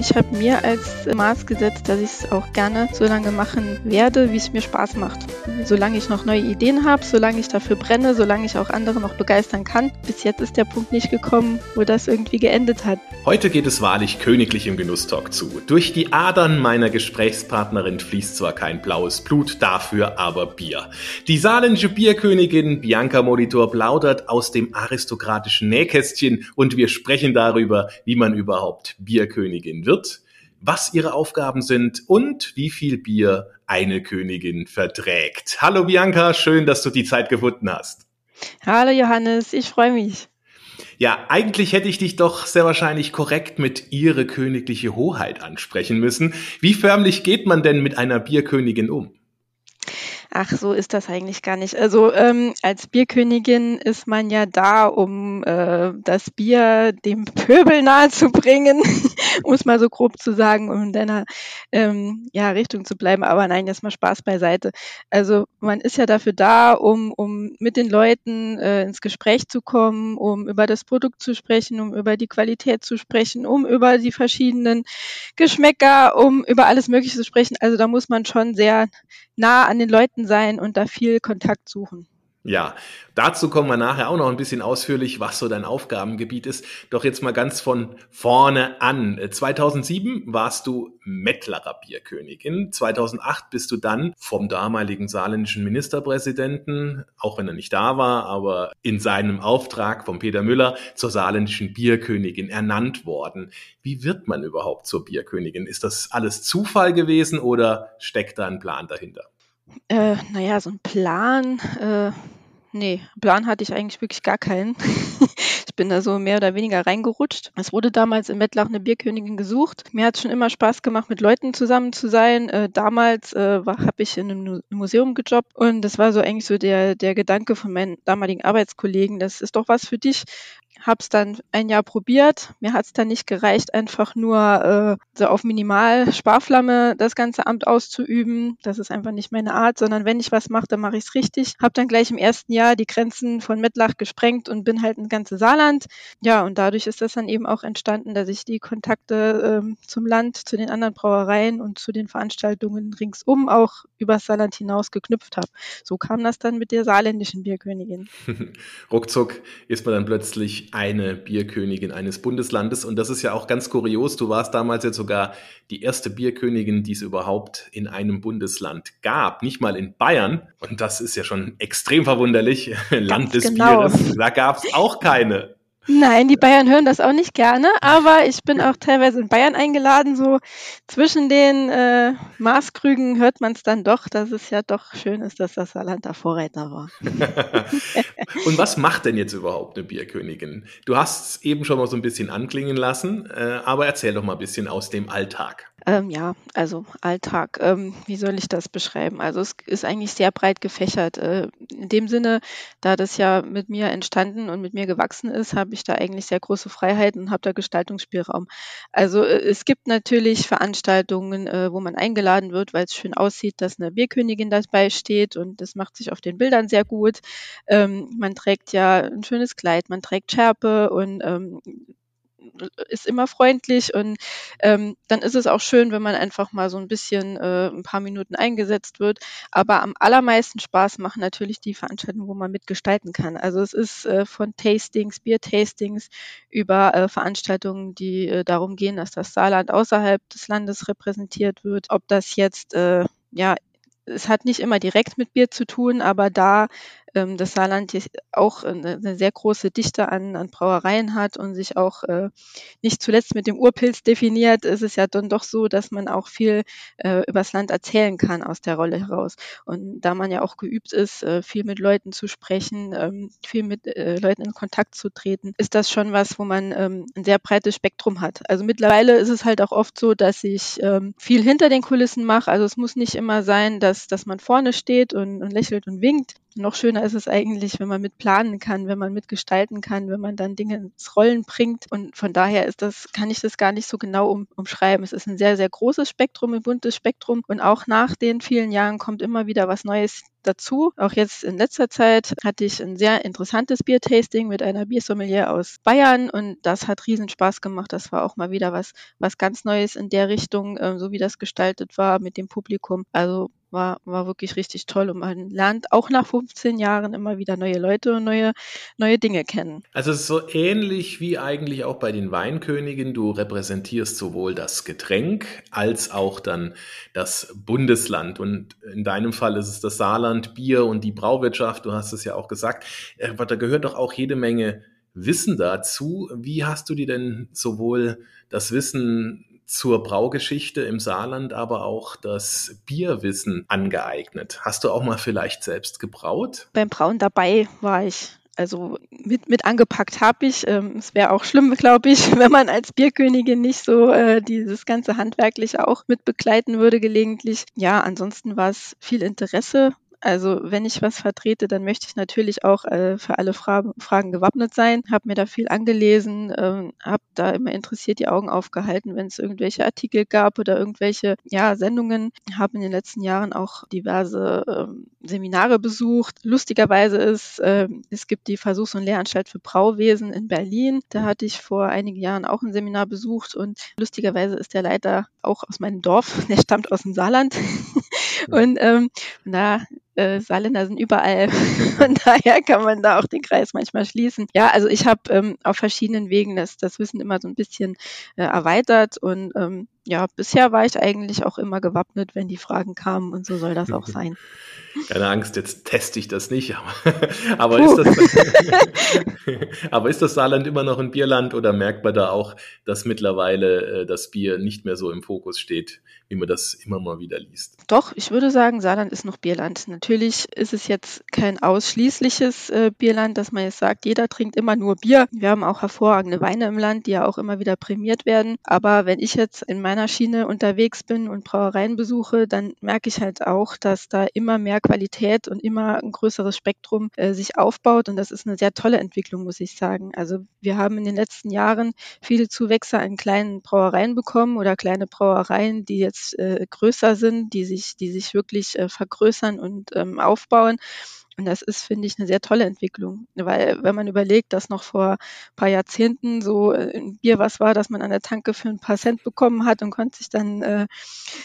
Ich habe mir als Maß gesetzt, dass ich es auch gerne so lange machen werde, wie es mir Spaß macht. Solange ich noch neue Ideen habe, solange ich dafür brenne, solange ich auch andere noch begeistern kann. Bis jetzt ist der Punkt nicht gekommen, wo das irgendwie geendet hat. Heute geht es wahrlich königlich im Genusstalk zu. Durch die Adern meiner Gesprächspartnerin fließt zwar kein blaues Blut, dafür aber Bier. Die saarländische Bierkönigin Bianca Molitor plaudert aus dem aristokratischen Nähkästchen und wir sprechen darüber, wie man überhaupt Bierkönigin wird, was ihre Aufgaben sind und wie viel Bier eine Königin verträgt. Hallo Bianca, schön, dass du die Zeit gefunden hast. Hallo Johannes, ich freue mich. Ja, eigentlich hätte ich dich doch sehr wahrscheinlich korrekt mit Ihre königliche Hoheit ansprechen müssen. Wie förmlich geht man denn mit einer Bierkönigin um? Ach, so ist das eigentlich gar nicht. Also ähm, als Bierkönigin ist man ja da, um äh, das Bier dem Pöbel nahezubringen, um es mal so grob zu sagen, um in deiner ähm, ja, Richtung zu bleiben. Aber nein, jetzt mal Spaß beiseite. Also man ist ja dafür da, um, um mit den Leuten äh, ins Gespräch zu kommen, um über das Produkt zu sprechen, um über die Qualität zu sprechen, um über die verschiedenen Geschmäcker, um über alles Mögliche zu sprechen. Also da muss man schon sehr nah an den Leuten sein und da viel Kontakt suchen. Ja, dazu kommen wir nachher auch noch ein bisschen ausführlich, was so dein Aufgabengebiet ist. Doch jetzt mal ganz von vorne an. 2007 warst du Mettlerer Bierkönigin. 2008 bist du dann vom damaligen saarländischen Ministerpräsidenten, auch wenn er nicht da war, aber in seinem Auftrag von Peter Müller zur saarländischen Bierkönigin ernannt worden. Wie wird man überhaupt zur Bierkönigin? Ist das alles Zufall gewesen oder steckt da ein Plan dahinter? Äh, naja, so ein Plan, äh, nee, Plan hatte ich eigentlich wirklich gar keinen. ich bin da so mehr oder weniger reingerutscht. Es wurde damals in Mettlach eine Bierkönigin gesucht. Mir hat es schon immer Spaß gemacht, mit Leuten zusammen zu sein. Äh, damals äh, habe ich in einem Museum gejobbt und das war so eigentlich so der, der Gedanke von meinen damaligen Arbeitskollegen, das ist doch was für dich habe es dann ein Jahr probiert. Mir hat es dann nicht gereicht, einfach nur äh, so auf Minimal Sparflamme das ganze Amt auszuüben. Das ist einfach nicht meine Art, sondern wenn ich was mache, dann mache ich es richtig. Habe dann gleich im ersten Jahr die Grenzen von Mettlach gesprengt und bin halt ins ganze Saarland. Ja, und dadurch ist das dann eben auch entstanden, dass ich die Kontakte ähm, zum Land, zu den anderen Brauereien und zu den Veranstaltungen ringsum auch übers Saarland hinaus geknüpft habe. So kam das dann mit der saarländischen Bierkönigin. Ruckzuck ist man dann plötzlich eine Bierkönigin eines Bundeslandes. Und das ist ja auch ganz kurios. Du warst damals jetzt sogar die erste Bierkönigin, die es überhaupt in einem Bundesland gab. Nicht mal in Bayern. Und das ist ja schon extrem verwunderlich. Land des genau. Bieres. Da gab es auch keine. Nein, die Bayern hören das auch nicht gerne, aber ich bin auch teilweise in Bayern eingeladen. So zwischen den äh, Maßkrügen hört man es dann doch, dass es ja doch schön ist, dass das Saarland der Vorreiter war. Und was macht denn jetzt überhaupt eine Bierkönigin? Du hast es eben schon mal so ein bisschen anklingen lassen, äh, aber erzähl doch mal ein bisschen aus dem Alltag. Ähm, ja, also Alltag, ähm, wie soll ich das beschreiben? Also es ist eigentlich sehr breit gefächert. Äh, in dem Sinne, da das ja mit mir entstanden und mit mir gewachsen ist, habe ich da eigentlich sehr große Freiheiten und habe da Gestaltungsspielraum. Also äh, es gibt natürlich Veranstaltungen, äh, wo man eingeladen wird, weil es schön aussieht, dass eine Bierkönigin dabei steht und das macht sich auf den Bildern sehr gut. Ähm, man trägt ja ein schönes Kleid, man trägt Schärpe und ähm, ist immer freundlich und ähm, dann ist es auch schön, wenn man einfach mal so ein bisschen äh, ein paar Minuten eingesetzt wird. Aber am allermeisten Spaß machen natürlich die Veranstaltungen, wo man mitgestalten kann. Also es ist äh, von Tastings, Bier-Tastings über äh, Veranstaltungen, die äh, darum gehen, dass das Saarland außerhalb des Landes repräsentiert wird. Ob das jetzt äh, ja es hat nicht immer direkt mit Bier zu tun, aber da ähm, das Saarland auch eine, eine, sehr große Dichte an, an Brauereien hat und sich auch äh, nicht zuletzt mit dem Urpilz definiert, ist es ja dann doch so, dass man auch viel äh, übers Land erzählen kann aus der Rolle heraus. Und da man ja auch geübt ist, äh, viel mit Leuten zu sprechen, ähm, viel mit äh, Leuten in Kontakt zu treten, ist das schon was, wo man ähm, ein sehr breites Spektrum hat. Also mittlerweile ist es halt auch oft so, dass ich ähm, viel hinter den Kulissen mache. Also es muss nicht immer sein, dass, dass man vorne steht und, und lächelt und winkt noch schöner ist es eigentlich, wenn man mit planen kann, wenn man mitgestalten kann, wenn man dann Dinge ins Rollen bringt. Und von daher ist das, kann ich das gar nicht so genau um, umschreiben. Es ist ein sehr, sehr großes Spektrum, ein buntes Spektrum. Und auch nach den vielen Jahren kommt immer wieder was Neues dazu. Auch jetzt in letzter Zeit hatte ich ein sehr interessantes Biertasting mit einer Biersommelier aus Bayern und das hat riesen Spaß gemacht. Das war auch mal wieder was, was ganz Neues in der Richtung, äh, so wie das gestaltet war mit dem Publikum. Also war, war wirklich richtig toll und man lernt auch nach 15 Jahren immer wieder neue Leute und neue, neue Dinge kennen. Also so ähnlich wie eigentlich auch bei den Weinkönigen. Du repräsentierst sowohl das Getränk als auch dann das Bundesland. Und in deinem Fall ist es das Saarland, Bier und die Brauwirtschaft. Du hast es ja auch gesagt. Aber da gehört doch auch jede Menge Wissen dazu. Wie hast du dir denn sowohl das Wissen zur Braugeschichte im Saarland aber auch das Bierwissen angeeignet. Hast du auch mal vielleicht selbst gebraut? Beim Brauen dabei war ich. Also mit, mit angepackt habe ich. Ähm, es wäre auch schlimm, glaube ich, wenn man als Bierkönigin nicht so äh, dieses ganze Handwerkliche auch mit begleiten würde gelegentlich. Ja, ansonsten war es viel Interesse also wenn ich was vertrete, dann möchte ich natürlich auch äh, für alle Fra Fragen gewappnet sein. Habe mir da viel angelesen, ähm, habe da immer interessiert die Augen aufgehalten, wenn es irgendwelche Artikel gab oder irgendwelche ja, Sendungen. Habe in den letzten Jahren auch diverse ähm, Seminare besucht. Lustigerweise ist, äh, es gibt die Versuchs- und Lehranstalt für Brauwesen in Berlin. Da hatte ich vor einigen Jahren auch ein Seminar besucht und lustigerweise ist der Leiter auch aus meinem Dorf. Der stammt aus dem Saarland. und ähm, da äh, Saarländer sind überall. Von daher kann man da auch den Kreis manchmal schließen. Ja, also ich habe ähm, auf verschiedenen Wegen das, das Wissen immer so ein bisschen äh, erweitert und ähm, ja, bisher war ich eigentlich auch immer gewappnet, wenn die Fragen kamen und so soll das auch sein. Keine Angst, jetzt teste ich das nicht, aber, aber, ist das, aber ist das Saarland immer noch ein Bierland oder merkt man da auch, dass mittlerweile äh, das Bier nicht mehr so im Fokus steht, wie man das immer mal wieder liest? Doch, ich würde sagen, Saarland ist noch Bierland. Natürlich ist es jetzt kein ausschließliches äh, Bierland, dass man jetzt sagt, jeder trinkt immer nur Bier. Wir haben auch hervorragende Weine im Land, die ja auch immer wieder prämiert werden. Aber wenn ich jetzt in meiner Schiene unterwegs bin und Brauereien besuche, dann merke ich halt auch, dass da immer mehr Qualität und immer ein größeres Spektrum äh, sich aufbaut. Und das ist eine sehr tolle Entwicklung, muss ich sagen. Also wir haben in den letzten Jahren viele Zuwächse an kleinen Brauereien bekommen oder kleine Brauereien, die jetzt äh, größer sind, die sich, die sich wirklich äh, vergrößern und ähm, aufbauen. Und das ist, finde ich, eine sehr tolle Entwicklung. Weil wenn man überlegt, dass noch vor ein paar Jahrzehnten so äh, ein Bier was war, dass man an der Tanke für ein paar Cent bekommen hat und konnte sich dann äh,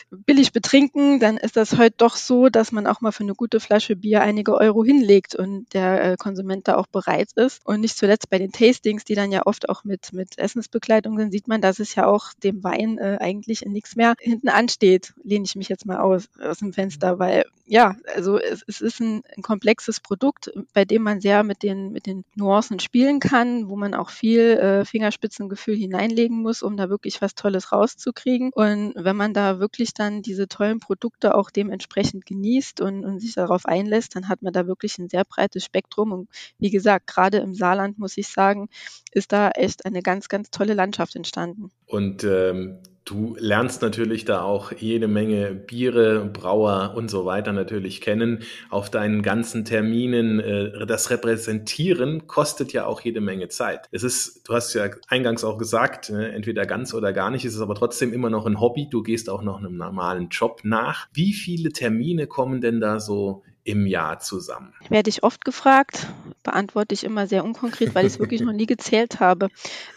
billig betrinken, dann ist das heute doch so, dass man auch mal für eine gute Flasche Bier einige Euro hinlegt und der äh, Konsument da auch bereit ist. Und nicht zuletzt bei den Tastings, die dann ja oft auch mit, mit Essensbegleitung sind, sieht man, dass es ja auch dem Wein äh, eigentlich in nichts mehr hinten ansteht. Lehne ich mich jetzt mal aus, aus dem Fenster, weil ja, also es, es ist ein, ein Komplex komplexes Produkt, bei dem man sehr mit den, mit den Nuancen spielen kann, wo man auch viel äh, Fingerspitzengefühl hineinlegen muss, um da wirklich was Tolles rauszukriegen. Und wenn man da wirklich dann diese tollen Produkte auch dementsprechend genießt und, und sich darauf einlässt, dann hat man da wirklich ein sehr breites Spektrum. Und wie gesagt, gerade im Saarland muss ich sagen, ist da echt eine ganz, ganz tolle Landschaft entstanden. Und ähm, Du lernst natürlich da auch jede Menge Biere, Brauer und so weiter natürlich kennen. Auf deinen ganzen Terminen, äh, das Repräsentieren kostet ja auch jede Menge Zeit. Es ist, du hast ja eingangs auch gesagt, ne, entweder ganz oder gar nicht, es ist aber trotzdem immer noch ein Hobby. Du gehst auch noch einem normalen Job nach. Wie viele Termine kommen denn da so im Jahr zusammen? Werde ich oft gefragt, beantworte ich immer sehr unkonkret, weil ich es wirklich noch nie gezählt habe.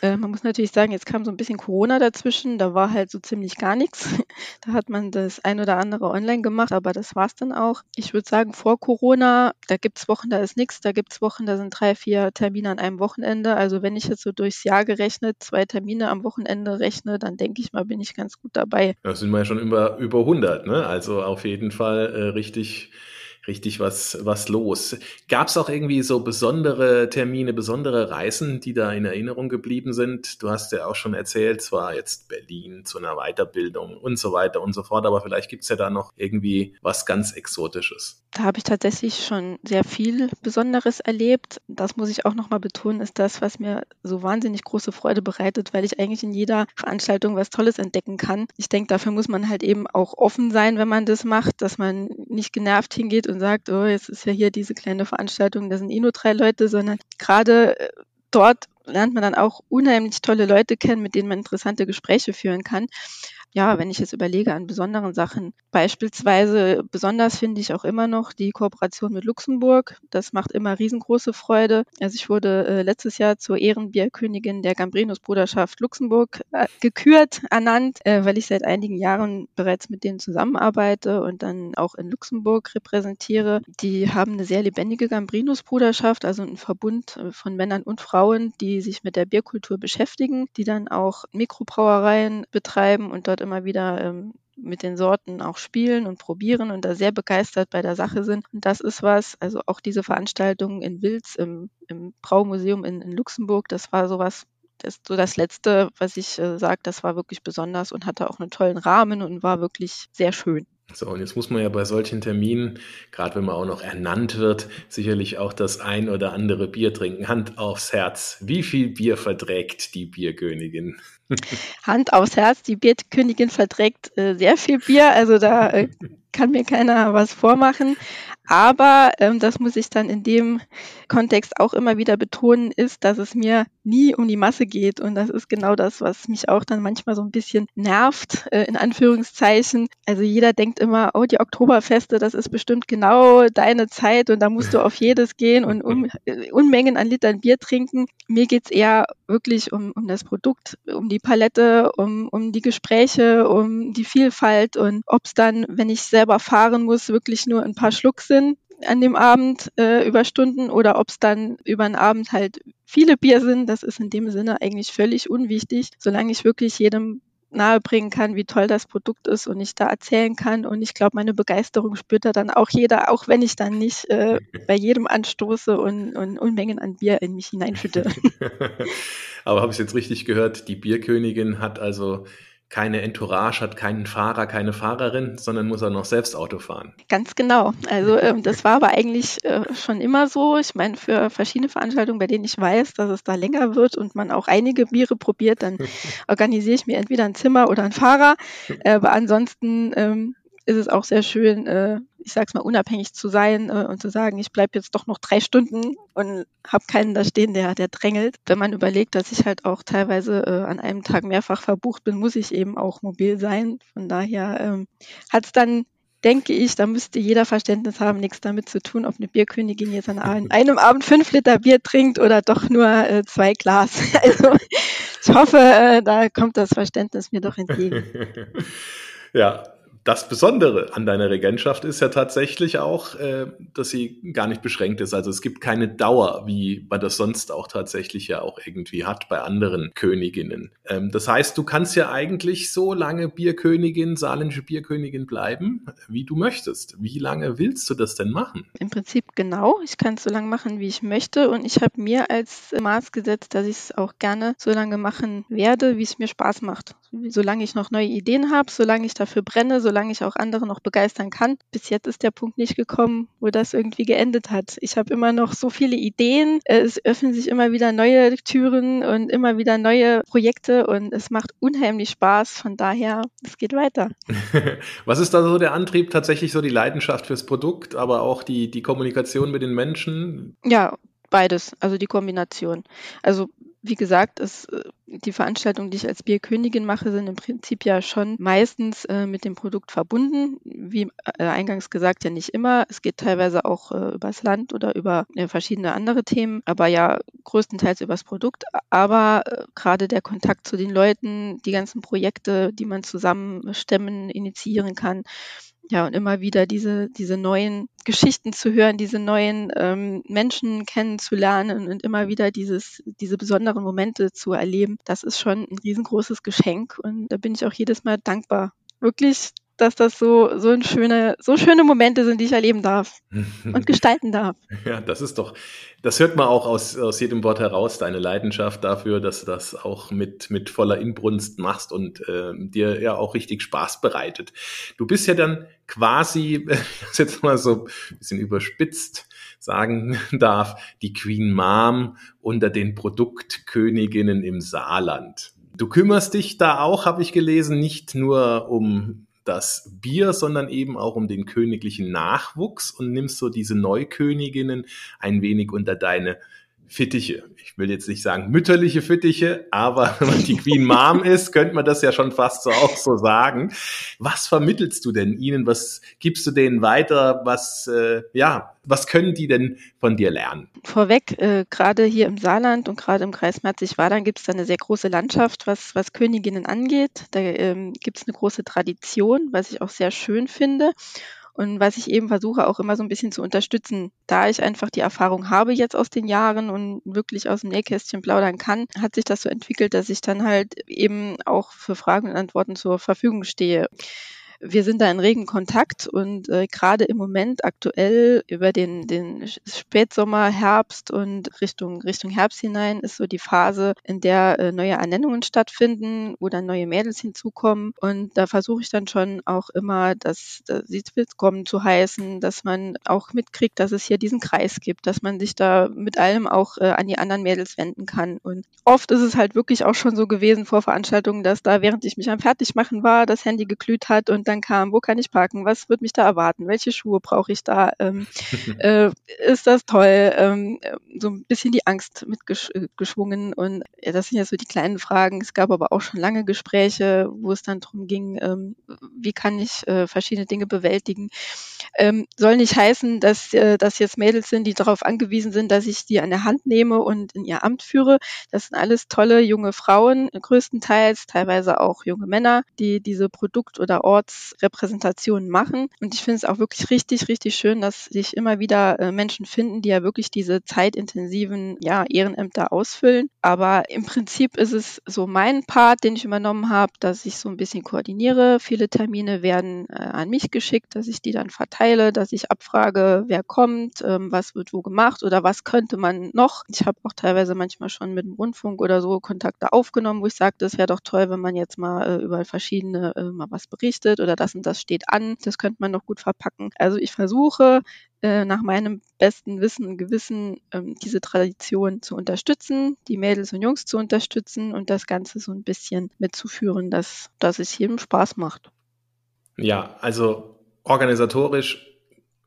Äh, man muss natürlich sagen, jetzt kam so ein bisschen Corona dazwischen, da war halt so ziemlich gar nichts. Da hat man das ein oder andere online gemacht, aber das war es dann auch. Ich würde sagen, vor Corona, da gibt es Wochen, da ist nichts, da gibt es Wochen, da sind drei, vier Termine an einem Wochenende. Also wenn ich jetzt so durchs Jahr gerechnet zwei Termine am Wochenende rechne, dann denke ich mal, bin ich ganz gut dabei. Da sind wir ja schon über, über 100, ne? Also auf jeden Fall äh, richtig richtig was, was los. Gab es auch irgendwie so besondere Termine, besondere Reisen, die da in Erinnerung geblieben sind? Du hast ja auch schon erzählt, zwar jetzt Berlin zu einer Weiterbildung und so weiter und so fort, aber vielleicht gibt's ja da noch irgendwie was ganz Exotisches. Da habe ich tatsächlich schon sehr viel Besonderes erlebt. Das muss ich auch nochmal betonen, ist das, was mir so wahnsinnig große Freude bereitet, weil ich eigentlich in jeder Veranstaltung was Tolles entdecken kann. Ich denke, dafür muss man halt eben auch offen sein, wenn man das macht, dass man nicht genervt hingeht und und sagt, oh, jetzt ist ja hier diese kleine Veranstaltung, da sind eh nur drei Leute, sondern gerade äh, dort lernt man dann auch unheimlich tolle Leute kennen, mit denen man interessante Gespräche führen kann ja, wenn ich jetzt überlege an besonderen Sachen, beispielsweise besonders finde ich auch immer noch die Kooperation mit Luxemburg. Das macht immer riesengroße Freude. Also ich wurde äh, letztes Jahr zur Ehrenbierkönigin der Gambrinus Bruderschaft Luxemburg äh, gekürt, ernannt, äh, weil ich seit einigen Jahren bereits mit denen zusammenarbeite und dann auch in Luxemburg repräsentiere. Die haben eine sehr lebendige Gambrinus Bruderschaft, also ein Verbund äh, von Männern und Frauen, die sich mit der Bierkultur beschäftigen, die dann auch Mikrobrauereien betreiben und dort immer wieder ähm, mit den Sorten auch spielen und probieren und da sehr begeistert bei der Sache sind. Und das ist was, also auch diese Veranstaltung in Wilz im, im Braumuseum in, in Luxemburg, das war sowas, das so das letzte, was ich äh, sage, das war wirklich besonders und hatte auch einen tollen Rahmen und war wirklich sehr schön. So, und jetzt muss man ja bei solchen Terminen, gerade wenn man auch noch ernannt wird, sicherlich auch das ein oder andere Bier trinken. Hand aufs Herz. Wie viel Bier verträgt die Bierkönigin? Hand aufs Herz, die Bierkönigin verträgt äh, sehr viel Bier, also da äh, kann mir keiner was vormachen. Aber ähm, das muss ich dann in dem Kontext auch immer wieder betonen, ist, dass es mir nie um die Masse geht. Und das ist genau das, was mich auch dann manchmal so ein bisschen nervt, äh, in Anführungszeichen. Also jeder denkt immer, oh, die Oktoberfeste, das ist bestimmt genau deine Zeit und da musst du auf jedes gehen und um, äh, Unmengen an Litern Bier trinken. Mir geht's eher wirklich um, um das Produkt, um die Palette, um, um die Gespräche, um die Vielfalt und ob es dann, wenn ich selber fahren muss, wirklich nur ein paar Schluck sind an dem Abend äh, über Stunden oder ob es dann über einen Abend halt viele Bier sind, das ist in dem Sinne eigentlich völlig unwichtig, solange ich wirklich jedem nahebringen kann, wie toll das Produkt ist und ich da erzählen kann. Und ich glaube, meine Begeisterung spürt da dann auch jeder, auch wenn ich dann nicht äh, bei jedem anstoße und, und Unmengen an Bier in mich hineinschütte. Aber habe ich jetzt richtig gehört, die Bierkönigin hat also keine Entourage, hat keinen Fahrer, keine Fahrerin, sondern muss auch noch selbst Auto fahren. Ganz genau. Also ähm, das war aber eigentlich äh, schon immer so. Ich meine, für verschiedene Veranstaltungen, bei denen ich weiß, dass es da länger wird und man auch einige Biere probiert, dann organisiere ich mir entweder ein Zimmer oder einen Fahrer. Äh, aber ansonsten ähm, ist es auch sehr schön, äh, ich sag's mal, unabhängig zu sein äh, und zu sagen, ich bleibe jetzt doch noch drei Stunden und habe keinen da stehen, der, der drängelt. Wenn man überlegt, dass ich halt auch teilweise äh, an einem Tag mehrfach verbucht bin, muss ich eben auch mobil sein. Von daher ähm, hat es dann denke ich, da müsste jeder Verständnis haben, nichts damit zu tun, ob eine Bierkönigin jetzt an einem Abend fünf Liter Bier trinkt oder doch nur äh, zwei Glas. Also ich hoffe, äh, da kommt das Verständnis mir doch entgegen. Ja, das Besondere an deiner Regentschaft ist ja tatsächlich auch, äh, dass sie gar nicht beschränkt ist. Also es gibt keine Dauer, wie man das sonst auch tatsächlich ja auch irgendwie hat bei anderen Königinnen. Ähm, das heißt, du kannst ja eigentlich so lange Bierkönigin, saarländische Bierkönigin bleiben, wie du möchtest. Wie lange willst du das denn machen? Im Prinzip genau. Ich kann es so lange machen, wie ich möchte. Und ich habe mir als Maß gesetzt, dass ich es auch gerne so lange machen werde, wie es mir Spaß macht. Solange ich noch neue Ideen habe, solange ich dafür brenne, solange solange ich auch andere noch begeistern kann. Bis jetzt ist der Punkt nicht gekommen, wo das irgendwie geendet hat. Ich habe immer noch so viele Ideen. Es öffnen sich immer wieder neue Türen und immer wieder neue Projekte und es macht unheimlich Spaß. Von daher, es geht weiter. Was ist da so der Antrieb? Tatsächlich so die Leidenschaft fürs Produkt, aber auch die, die Kommunikation mit den Menschen? Ja, beides, also die Kombination. Also wie gesagt, ist, äh, die Veranstaltungen, die ich als Bierkönigin mache, sind im Prinzip ja schon meistens äh, mit dem Produkt verbunden. Wie äh, eingangs gesagt, ja nicht immer. Es geht teilweise auch äh, übers Land oder über äh, verschiedene andere Themen, aber ja größtenteils übers Produkt. Aber äh, gerade der Kontakt zu den Leuten, die ganzen Projekte, die man zusammen stemmen, initiieren kann, ja, und immer wieder diese, diese neuen Geschichten zu hören, diese neuen ähm, Menschen kennenzulernen und immer wieder dieses, diese besonderen Momente zu erleben, das ist schon ein riesengroßes Geschenk und da bin ich auch jedes Mal dankbar. Wirklich dass das so, so, ein schöne, so schöne Momente sind, die ich erleben darf und gestalten darf. Ja, das ist doch, das hört man auch aus, aus jedem Wort heraus, deine Leidenschaft dafür, dass du das auch mit, mit voller Inbrunst machst und äh, dir ja auch richtig Spaß bereitet. Du bist ja dann quasi, das jetzt mal so ein bisschen überspitzt sagen darf, die Queen Mom unter den Produktköniginnen im Saarland. Du kümmerst dich da auch, habe ich gelesen, nicht nur um das Bier, sondern eben auch um den königlichen Nachwuchs. Und nimmst so diese Neuköniginnen ein wenig unter deine Fittiche. Ich will jetzt nicht sagen mütterliche Fittiche, aber wenn man die Queen Mom ist, könnte man das ja schon fast so auch so sagen. Was vermittelst du denn ihnen? Was gibst du denen weiter? Was, äh, ja, was können die denn von dir lernen? Vorweg, äh, gerade hier im Saarland und gerade im Kreis Merzig-Wadern gibt es eine sehr große Landschaft, was, was Königinnen angeht. Da ähm, gibt es eine große Tradition, was ich auch sehr schön finde. Und was ich eben versuche auch immer so ein bisschen zu unterstützen, da ich einfach die Erfahrung habe jetzt aus den Jahren und wirklich aus dem Nähkästchen plaudern kann, hat sich das so entwickelt, dass ich dann halt eben auch für Fragen und Antworten zur Verfügung stehe wir sind da in regen Kontakt und äh, gerade im Moment aktuell über den, den Spätsommer, Herbst und Richtung, Richtung Herbst hinein ist so die Phase, in der äh, neue Ernennungen stattfinden, wo dann neue Mädels hinzukommen. Und da versuche ich dann schon auch immer, dass, dass sie willkommen zu heißen, dass man auch mitkriegt, dass es hier diesen Kreis gibt, dass man sich da mit allem auch äh, an die anderen Mädels wenden kann. Und oft ist es halt wirklich auch schon so gewesen vor Veranstaltungen, dass da, während ich mich am Fertigmachen war, das Handy geglüht hat und dann kam, wo kann ich parken, was wird mich da erwarten, welche Schuhe brauche ich da, ähm, äh, ist das toll, ähm, so ein bisschen die Angst mitgeschwungen und ja, das sind ja so die kleinen Fragen. Es gab aber auch schon lange Gespräche, wo es dann darum ging, ähm, wie kann ich äh, verschiedene Dinge bewältigen. Ähm, soll nicht heißen, dass äh, das jetzt Mädels sind, die darauf angewiesen sind, dass ich die an der Hand nehme und in ihr Amt führe. Das sind alles tolle junge Frauen, größtenteils, teilweise auch junge Männer, die diese Produkt- oder Ortsrepräsentationen machen. Und ich finde es auch wirklich richtig, richtig schön, dass sich immer wieder äh, Menschen finden, die ja wirklich diese zeitintensiven ja, Ehrenämter ausfüllen. Aber im Prinzip ist es so mein Part, den ich übernommen habe, dass ich so ein bisschen koordiniere. Viele Termine werden äh, an mich geschickt, dass ich die dann verteile, dass ich abfrage, wer kommt, ähm, was wird wo gemacht oder was könnte man noch. Ich habe auch teilweise manchmal schon mit dem Rundfunk oder so Kontakte aufgenommen, wo ich sagte, es wäre doch toll, wenn man jetzt mal äh, über verschiedene äh, mal was berichtet oder das und das steht an. Das könnte man noch gut verpacken. Also ich versuche äh, nach meinem besten Wissen und Gewissen ähm, diese Tradition zu unterstützen, die Mädels und Jungs zu unterstützen und das Ganze so ein bisschen mitzuführen, dass, dass es jedem Spaß macht. Ja, also organisatorisch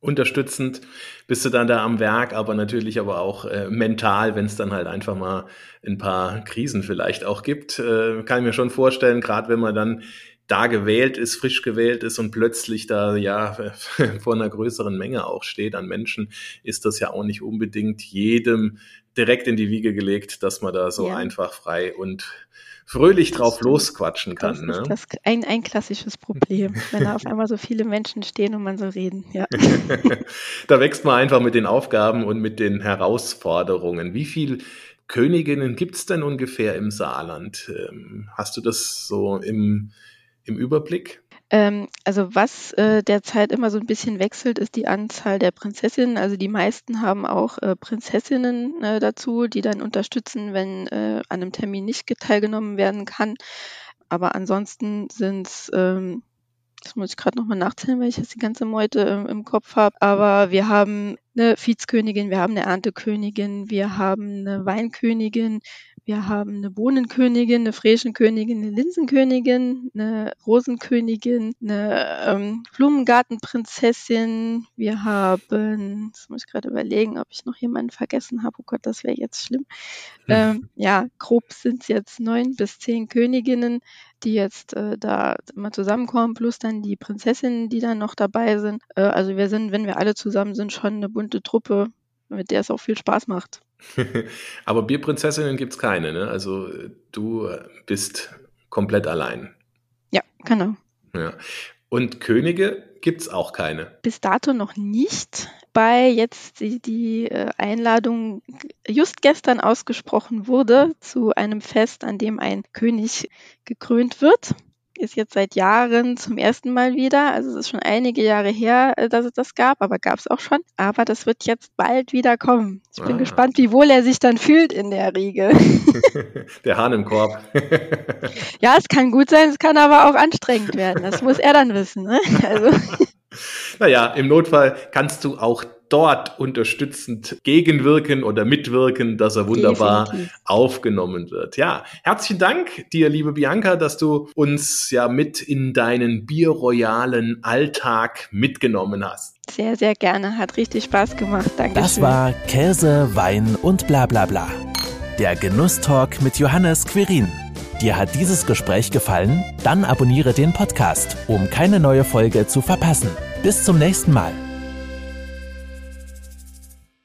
unterstützend bist du dann da am Werk, aber natürlich aber auch äh, mental, wenn es dann halt einfach mal ein paar Krisen vielleicht auch gibt, äh, kann ich mir schon vorstellen, gerade wenn man dann da gewählt ist, frisch gewählt ist und plötzlich da ja vor einer größeren Menge auch steht an Menschen, ist das ja auch nicht unbedingt jedem direkt in die Wiege gelegt, dass man da so ja. einfach frei und fröhlich drauf losquatschen kann. Das ne? ist das ein, ein klassisches Problem, wenn da auf einmal so viele Menschen stehen und man so reden. Ja. da wächst man einfach mit den Aufgaben und mit den Herausforderungen. Wie viel Königinnen gibt's denn ungefähr im Saarland? Ähm, hast du das so im im Überblick? Ähm, also was äh, derzeit immer so ein bisschen wechselt, ist die Anzahl der Prinzessinnen. Also die meisten haben auch äh, Prinzessinnen äh, dazu, die dann unterstützen, wenn äh, an einem Termin nicht teilgenommen werden kann. Aber ansonsten sind es ähm, das muss ich gerade nochmal nachzählen, weil ich jetzt die ganze Meute im, im Kopf habe. Aber wir haben eine Viehskönigin, wir haben eine Erntekönigin, wir haben eine Weinkönigin, wir haben eine Bohnenkönigin, eine Fräschenkönigin, eine Linsenkönigin, eine Rosenkönigin, eine ähm, Blumengartenprinzessin. Wir haben, das muss ich gerade überlegen, ob ich noch jemanden vergessen habe. Oh Gott, das wäre jetzt schlimm. Hm. Ähm, ja, grob sind es jetzt neun bis zehn Königinnen, die jetzt äh, da immer zusammenkommen, plus dann die Prinzessinnen, die dann noch dabei sind. Äh, also wir sind, wenn wir alle zusammen sind, schon eine bunte Truppe, mit der es auch viel Spaß macht. Aber Bierprinzessinnen gibt es keine, ne? Also du bist komplett allein. Ja, genau. Ja. Und Könige gibt es auch keine. Bis dato noch nicht. Bei jetzt die, die äh, Einladung just gestern ausgesprochen wurde zu einem Fest, an dem ein König gekrönt wird ist jetzt seit Jahren zum ersten Mal wieder. Also es ist schon einige Jahre her, äh, dass es das gab, aber gab es auch schon. Aber das wird jetzt bald wieder kommen. Ich bin ah. gespannt, wie wohl er sich dann fühlt in der Riege. der Hahn im Korb. ja, es kann gut sein, es kann aber auch anstrengend werden. Das muss er dann wissen. Ne? Also. Naja, im Notfall kannst du auch dort unterstützend gegenwirken oder mitwirken, dass er wunderbar Definitiv. aufgenommen wird. Ja, herzlichen Dank dir, liebe Bianca, dass du uns ja mit in deinen bierroyalen Alltag mitgenommen hast. Sehr, sehr gerne. Hat richtig Spaß gemacht. Danke. Das war Käse, Wein und bla bla bla. Der Genusstalk mit Johannes Quirin. Dir hat dieses Gespräch gefallen? Dann abonniere den Podcast, um keine neue Folge zu verpassen. Bis zum nächsten Mal.